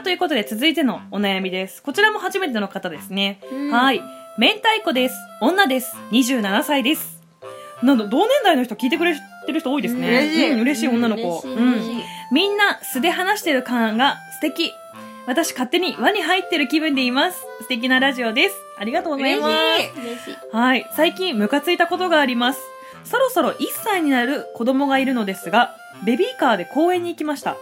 あ、ということで続いてのお悩みです。こちらも初めての方ですね。うんはい。明太子です。女です。27歳です。なんだ、同年代の人聞いてくれてる人多いですね。嬉しいうん嬉しい女の子。うんみんな素で話してる感が素敵。私勝手に輪に入ってる気分でいます。素敵なラジオです。ありがとうございます。はい。最近ムカついたことがあります。そろそろ1歳になる子供がいるのですが、ベビーカーで公園に行きました。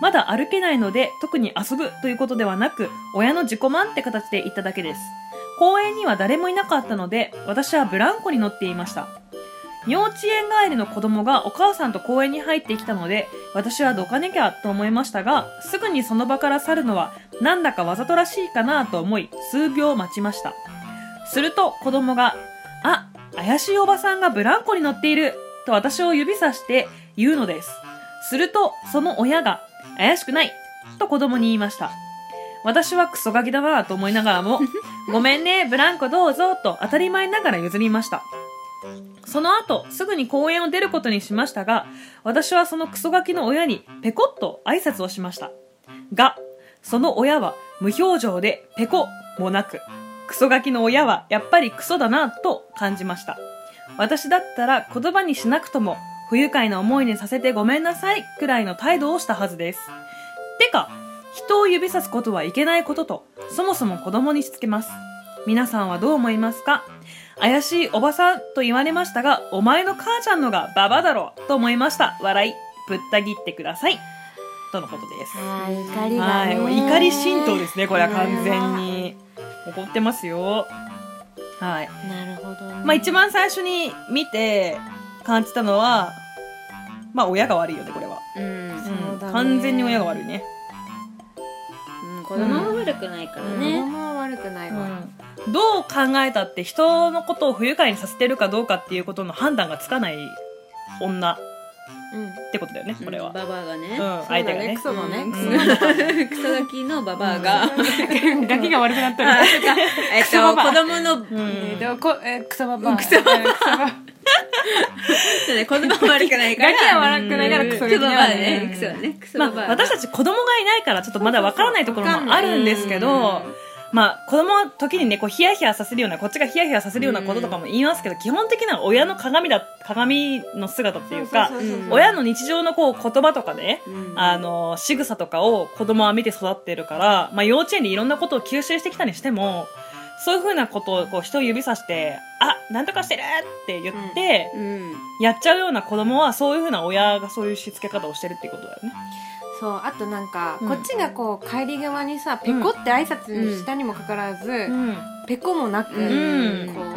まだ歩けないので、特に遊ぶということではなく、親の自己満って形で行っただけです。公園には誰もいなかったので、私はブランコに乗っていました。幼稚園帰りの子供がお母さんと公園に入ってきたので、私はどかなきゃと思いましたが、すぐにその場から去るのは、なんだかわざとらしいかなと思い、数秒待ちました。すると子供が、あ、怪しいおばさんがブランコに乗っていると私を指さして言うのです。すると、その親が、怪しくないと子供に言いました。私はクソガキだなと思いながらも、ごめんね、ブランコどうぞと当たり前ながら譲りました。その後、すぐに公園を出ることにしましたが、私はそのクソガキの親にペコッと挨拶をしました。が、その親は無表情でペコもなく、クソガキの親はやっぱりクソだなと感じました。私だったら言葉にしなくとも不愉快な思いにさせてごめんなさいくらいの態度をしたはずです。てか、人を指さすことはいけないことと、そもそも子供にしつけます。皆さんはどう思いますか？怪しいおばさんと言われましたが、お前の母ちゃんのがババだろうと思いました。笑い、ぶった切ってください。とのことです。怒りがはい、ねもう怒り浸透ですね、これは完全に。怒ってますよ。はい。なるほどねまあ一番最初に見て感じたのは、まあ親が悪いよね、これは。うん。うんそうだね。完全に親が悪いね。うん子供は悪くないから子ね供は悪くないわ、うん、どう考えたって人のことを不愉快にさせてるかどうかっていうことの判断がつかない女。っうん。てことだよね、これは。うんババアがね。うん、相手がね。ク。ソだね。うん。クソだねクソガキのババアが、ガキが悪くなったあ、そっか。えっと、子供の、うん。えーでもこえークソババア。クソババア ね、子供は悪くないから。ガキは悪くないからクソガキだだねね。クソだね。クソ。私たち子供がいないからちょっとまだわからないところもあるんですけうんど、まあ子供は時にね、こうヒヤヒヤさせるような、こっちがヒヤヒヤさせるようなこととかも言いますけど、基本的には親の鏡だ、鏡の姿っていうか親の日常のこう言葉とかね、うんあの、仕草とかを子供は見て育ってるから、まあ幼稚園でいろんなことを吸収してきたにしても、そういうふうなことをこう人を指さして、あ、なんとかしてるって言って、うん。やっちゃうような子供はそういうふうな親がそういうしつけ方をしてるっていうことだよね。そうあとなんか、うんこっちがこう帰り際にさペコって挨拶したにもかかわらず、うん。ペコもなく、うんこう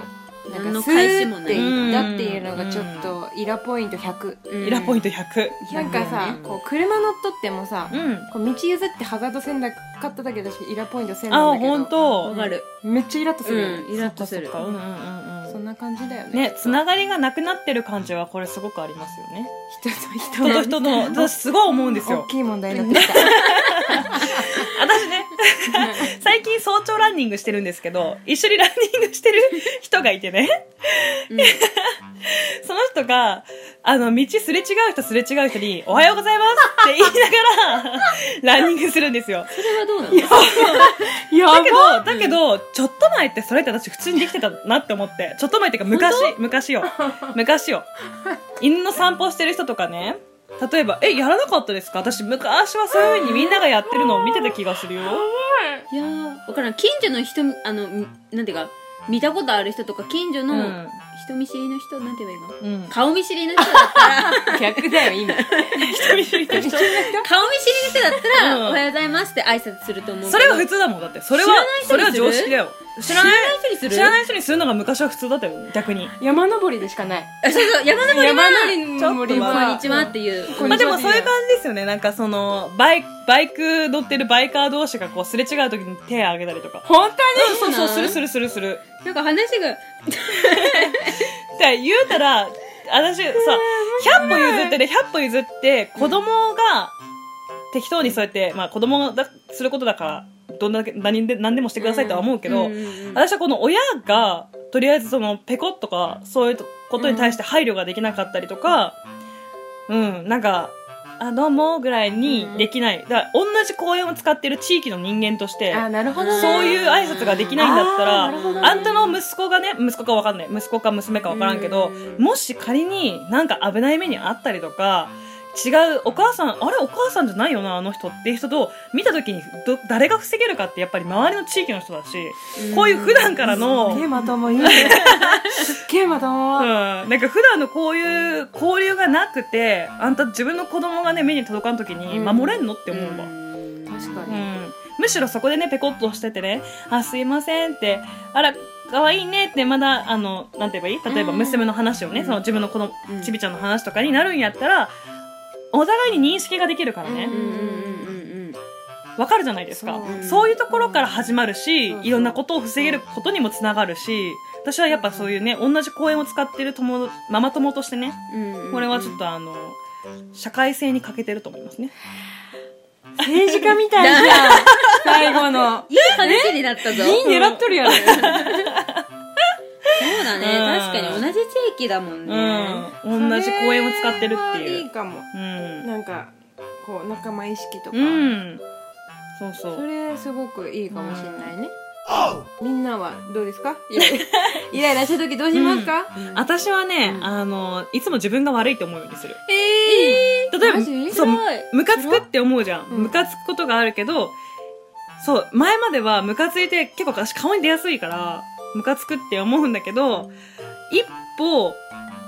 なんかスーって言ったっていうのがちょっとイラポイント100、イラポイント100。なんかさ、こう車乗っとってもさ、うん。こう道譲ってハザード線だかっただけだしイラポイント1000なあ、んだけど。ほん。と。わかる。めっちゃイラッとする。イラッとする。うんうんうんうん。そんな感じだよねね、つながりがなくなってる感じはこれすごくありますよね。人と人人と人の、私すごい思うんですよ。大。きい問題になってきた 最近早朝ランニングしてるんですけど、一緒にランニングしてる人がいてね、うん その人が、あの、道すれ違う人すれ違う人に、おはようございますって言いながら、ランニングするんですよ。それはどうなの？や だけど、だけど、ちょっと前ってそれって私普通にできてたなって思って、ちょっと前っていうか昔、昔よ。昔よ。犬の散歩してる人とかね、例えば、え、やらなかったですか？私昔はそういう風にみんながやってるのを見てた気がするよ。いやー、わからん。近所の人、あの、みなんていうか、見たことある人とか、近所のうん。人見知りの人、なんて言えばいいの？うん。顔見知りの人だったら、逆だよ今 人見知りの人。顔見知りの人だったら、うんおはようございますって挨拶すると思う。それが普通だもん、だって。それはそれは常識だよ。知らない人にする？知らない人にするのが昔は普通だったよ、逆に。山登りでしかないあそうそう、山登りは、山登りこんにちはっていう。まあでもそういう感じですよね。なんかその、バイク、バイク乗ってるバイカー同士がこうすれ違う時に手を挙げたりとか。本当そうそう、そうするするするする。なんか話が、って言うたら、私さ、100歩譲ってね、100歩譲って、子供が適当にそうやって、まあ子供がすることだから、どんだけ、何で、何でもしてくださいとは思うけど、私はこの親が、とりあえずその、ペコッとか、そういうことに対して配慮ができなかったりとか、うん、なんか、あ、どうもぐらいにできない。だから、同じ公園を使ってる地域の人間として、あ、なるほどね。そういう挨拶ができないんだったら、あねあんたの息子がね、息子かわかんない。息子か娘かわからんけど、もし仮になんか危ない目にあったりとか、違う、お母さん、あれお母さんじゃないよな、あの人っていう人と見た時にど、誰が防げるかってやっぱり周りの地域の人だし、こういう普段からの、すっげえまとも。いいね。すっげえまとも。うん、なんか普段のこういう交流がなくて、あんた自分の子供がね、目に届かん時に守れんのって思うわ。う確かに。ん、むしろそこでねペコッとしててね「あすいません」って「あら可愛いね」ってまだあのなんて言えばいい？例えばうん。娘の話をね、うんその自分の子のうん。ちびちゃんの話とかになるんやったらお互いに認識ができるからね。わかるじゃないですか。そう。そういうところから始まるしいろんなことを防げることにもつながるし私はやっぱそういうね同じ公園を使ってる友ママ友としてねこれはちょっとあの社会性に欠けてると思いますね。政治家みたいじゃん。最後の。いい話になったぞ。いい狙っとるやろ。そうだね。うん。確かに同じ地域だもんね。うん。同じ公園を使ってるってそれはいいういかも。うん。なんか、こう、仲間意識とか。うん。そうそ。そうれすごくいいかもしれないね。みんなはどうですか？イライラ した時どうしますか、私はね、うんあの、いつも自分が悪いって思うようにする。え例えばそう、ムカつくって思うじゃん。ムカつくことがあるけど、そう、前まではムカついて結構私顔に出やすいから、ムカつくって思うんだけど、一歩、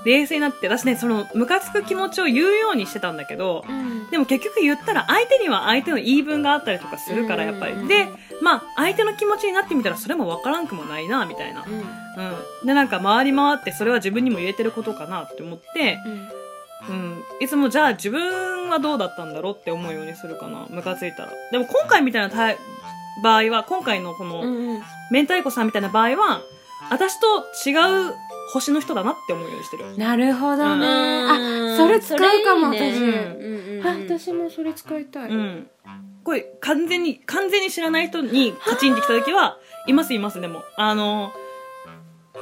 冷静になって、私ね、その、ムカつく気持ちを言うようにしてたんだけど、うんでも結局言ったら相手には相手の言い分があったりとかするから、やっぱり。うんで、まあ、相手の気持ちになってみたらそれもわからんくもないな、みたいな。うん。で、なんか回り回ってそれは自分にも言えてることかなって思って、うん。いつもじゃあ自分はどうだったんだろうって思うようにするかな。ムカついたら。でも今回みたいな場合は、今回のこの、うんうん明太子さんみたいな場合は、私と違う星の人だなって思うようにしてる。なるほどね。うんあ、それ使うかも、私。うんうんうんあ、私もそれ使いたい。うん。これ、完全に、完全に知らない人にカチンってきた時は、いますいます、でも。あの、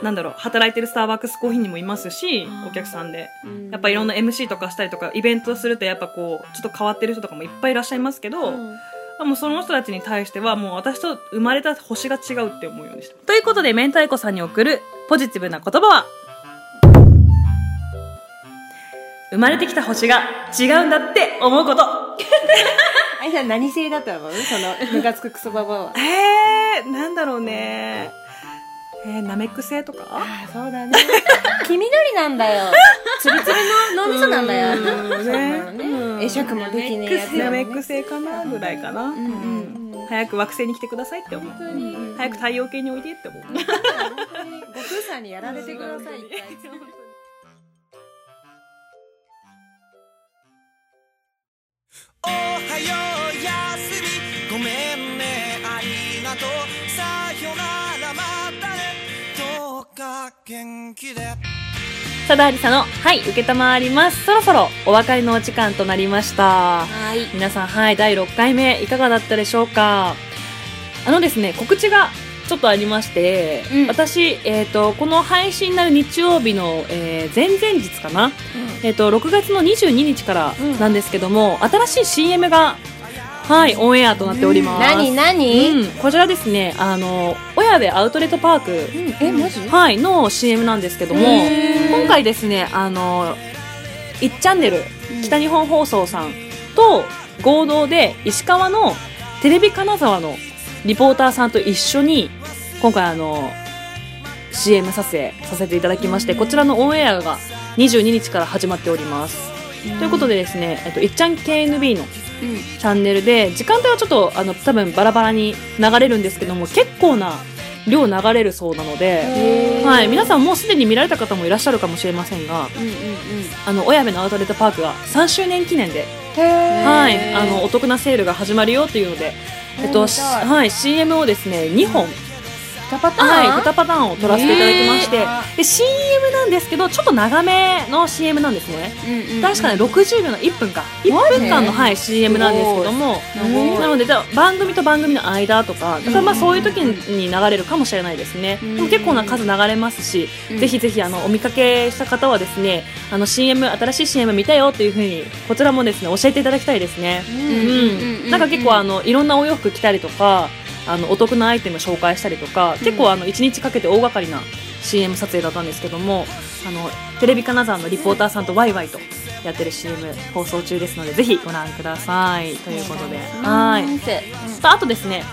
なんだろう、働いてるスターバックスコーヒーにもいますし、お客さんで。うんやっぱいろんな MC とかしたりとか、イベントするとやっぱこう、ちょっと変わってる人とかもいっぱいいらっしゃいますけど、もうその人たちに対してはもう私と生まれた星が違うって思うようにしてる。ということで、明太子さんに送るポジティブな言葉は、生まれてきた星が違うんだって思うこと。あいさん何性だったの？その、ムカつくクソババアは。えー、なんだろうね。えー、ナメック星とか？あ、そうだね。黄緑なんだよ。ツルツルの脳みそなんだよ。ね。会釈もできねえやつだナメッ。ク星かなぐらいかな。早く惑星に来てくださいって思う。うん早く太陽系においでって思う。本当に悟空さんにやられてください、一回。おはようやすみごめんねありがとうさよならまたねどうか元気でただありさの、はい、受けたまわります。そろそろお別れのお時間となりました。はい。皆さん、はい、第6回目、いかがだったでしょうか？あのですね、告知がちょっとありまして、うん。私、えっ、と、この配信になる日曜日の、えー前々日かな、えっ、と、6月の22日からなんですけども、新しい CM が、はい、オンエアとなっております。何？何？うん、こちらですね、あの、親部アウトレットパーク、え、マジ？はい、の CM なんですけども、今回ですね、あの、1チャンネル、北日本放送さんと合同で石川のテレビ金沢のリポーターさんと一緒に、今回あの、CM 撮影させていただきまして、こちらのオンエアが22日から始まっております。ということでですね、えっと、いっちゃん KNB のチャンネルで、時間帯はちょっと、あの、多分バラバラに流れるんですけども、結構な量流れるそうなので、はい、皆さんもうすでに見られた方もいらっしゃるかもしれませんが、うんうんうん。あの、親部のアウトレットパークが3周年記念で、へはい、あの、お得なセールが始まるよっていうので、えっと、しはい、CM をですね、2本、2パターンはい、2パターンを撮らせていただきまして、えで CM なんですけどちょっと長めの CM なんですね。うんうん確かね60秒の1分か。1分間の、はい、CM なんですけども。なのでじゃあ番組と番組の間とかだからまあそういう時に流れるかもしれないですね、うんでも結構な数流れますし、うん。ぜひぜひあのお見かけした方はですねあの CM 新しい CM 見たよというふうにこちらもですね教えていただきたいですね、うん。うん。なんか結構あのいろんなお洋服着たりとかあのお得なアイテム紹介したりとか、結構あの1日かけて大掛かりな CM 撮影だったんですけどもあのテレビ金沢のリポーターさんとワイワイとやってる CM 放送中ですのでぜひご覧ください。ということで。はい。とあとですね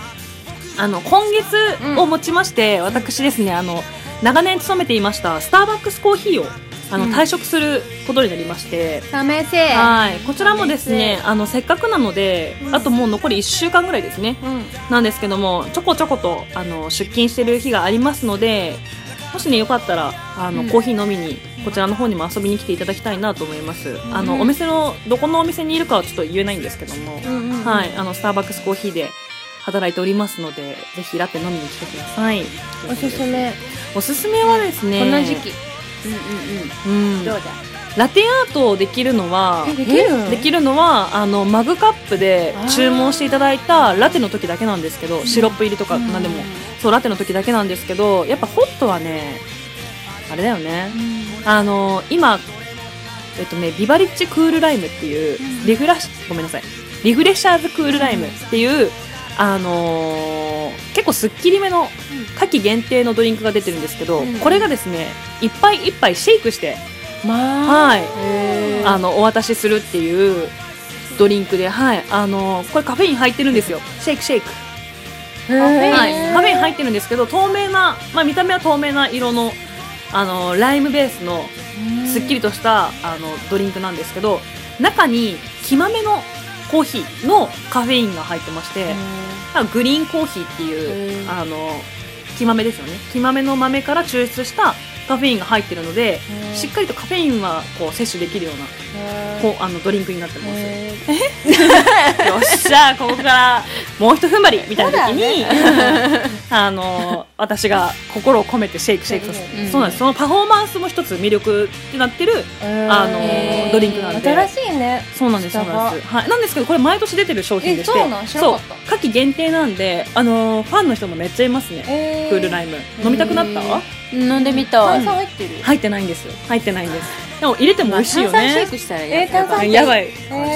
あの今月をもちまして、私ですねあの長年勤めていましたスターバックスコーヒーをあの退職することになりまして、はい、こちらもですねあのせっかくなので、あともう残り1週間ぐらいですね、うん。なんですけどもちょこちょことあの出勤してる日がありますのでもしねよかったらあの、うん。コーヒー飲みにこちらの方にも遊びに来ていただきたいなと思います、あのお店のどこのお店にいるかはちょっと言えないんですけども、うんうんはい。あのスターバックスコーヒーで働いておりますのでぜひラテ飲みに来てください。おすすめ。おすすめはですねこの時期うんうんうん。どうだラテアートをできるのはえできるできるのはあのマグカップで注文していただいたラテの時だけなんですけどシロップ入りとかなんでも。そうラテの時だけなんですけどやっぱホットはねあれだよね。あの今えっとねビバリッジクールライムっていうリフラッシュごめんなさい。リフレッシャーズクールライムっていうあのー結構すっきりめの夏季限定のドリンクが出てるんですけど、うん。これがですね一杯一杯シェイクしてまあ。はい。あのお渡しするっていうドリンクで、はい、あのこれカフェイン入ってるんですよ。シェイクシェイク。はい、カフェイン入ってるんですけど、透明な、まあ見た目は透明な色のあのライムベースのすっきりとしたあのドリンクなんですけど、中に木豆のコーヒーのカフェインが入ってまして、グリーンコーヒーっていうあの木豆ですよね。木豆の豆から抽出したカフェインが入ってるので、しっかりとカフェインはこう摂取できるようなこうあのドリンクになってます。へ よっしゃここからもう一踏ん張りみたいな時に、あの私が心を込めてシェイクシェイクさせて、うんそうなんです。そのパフォーマンスも一つ魅力ってなってるあのドリンクなんで。新しいね。そうなんですそうなんです、はい、なんですけどこれ毎年出てる商品でしてえそう夏季限定なんであのファンの人もめっちゃいますね、えクールライム。飲みたくなった、飲んでみたい。炭酸入ってる？入ってないんですよ。入ってないんです。でも入れても美味しいよね。炭酸シェイクしたらいいえ炭酸やばい。え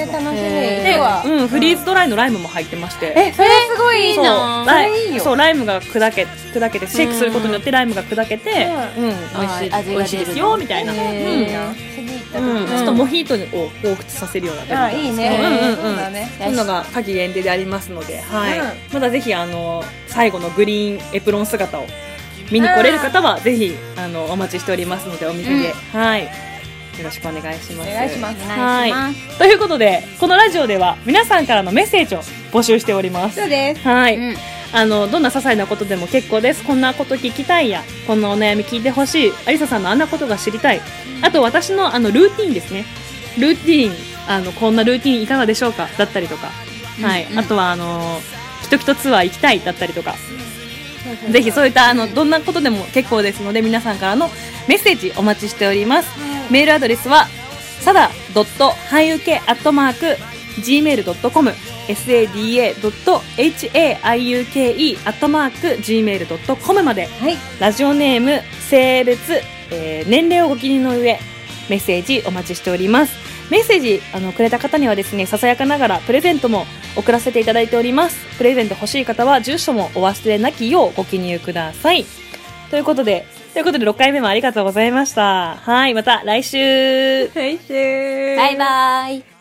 ー楽しみ。へーでは。うんフリーズドライのライムも入ってまして。えそれすごいいいそう。なそれいいよ。そうライムが砕け砕けてシェイクすることによってライムが砕けて、ううん美味しい味美味しいですよみたいな、えうん。ーいいな次行った時うん、ちょっとモヒートを彷彿させるようなドリンクあいいね。うんうんうん。そうだね。そういうのが夏季限定でありますので、はい。うん。まだぜひあの最後のグリーンエプロン姿を見に来れる方はぜひあのお待ちしておりますのでお店で、はい。よろしくお願いします。お願いします。はい。ということでこのラジオでは皆さんからのメッセージを募集しております。そうです。はい、うん。あのどんな些細なことでも結構です。こんなこと聞きたいやこんなお悩み聞いてほしい。ありささんのあんなことが知りたい。あと私のあのルーティーンですね。ルーティーン。あのこんなルーティーンいかがでしょうか？だったりとか、はい。うん。あとはあのキトキトツアー行きたい？だったりとか ぜひそういったあのどんなことでも結構ですので皆さんからのメッセージお待ちしております、メールアドレスはさだ .hayuke.gmail.com sada.hayuke.gmail.com まで。はい。ラジオネーム、性別、えー年齢をご記入の上、メッセージお待ちしております。メッセージあのくれた方にはですね、ささやかながらプレゼントも送らせていただいております。プレゼント欲しい方は住所もお忘れなきようご記入ください。ということで、ということで6回目もありがとうございました。はい、また来週来週バイバイ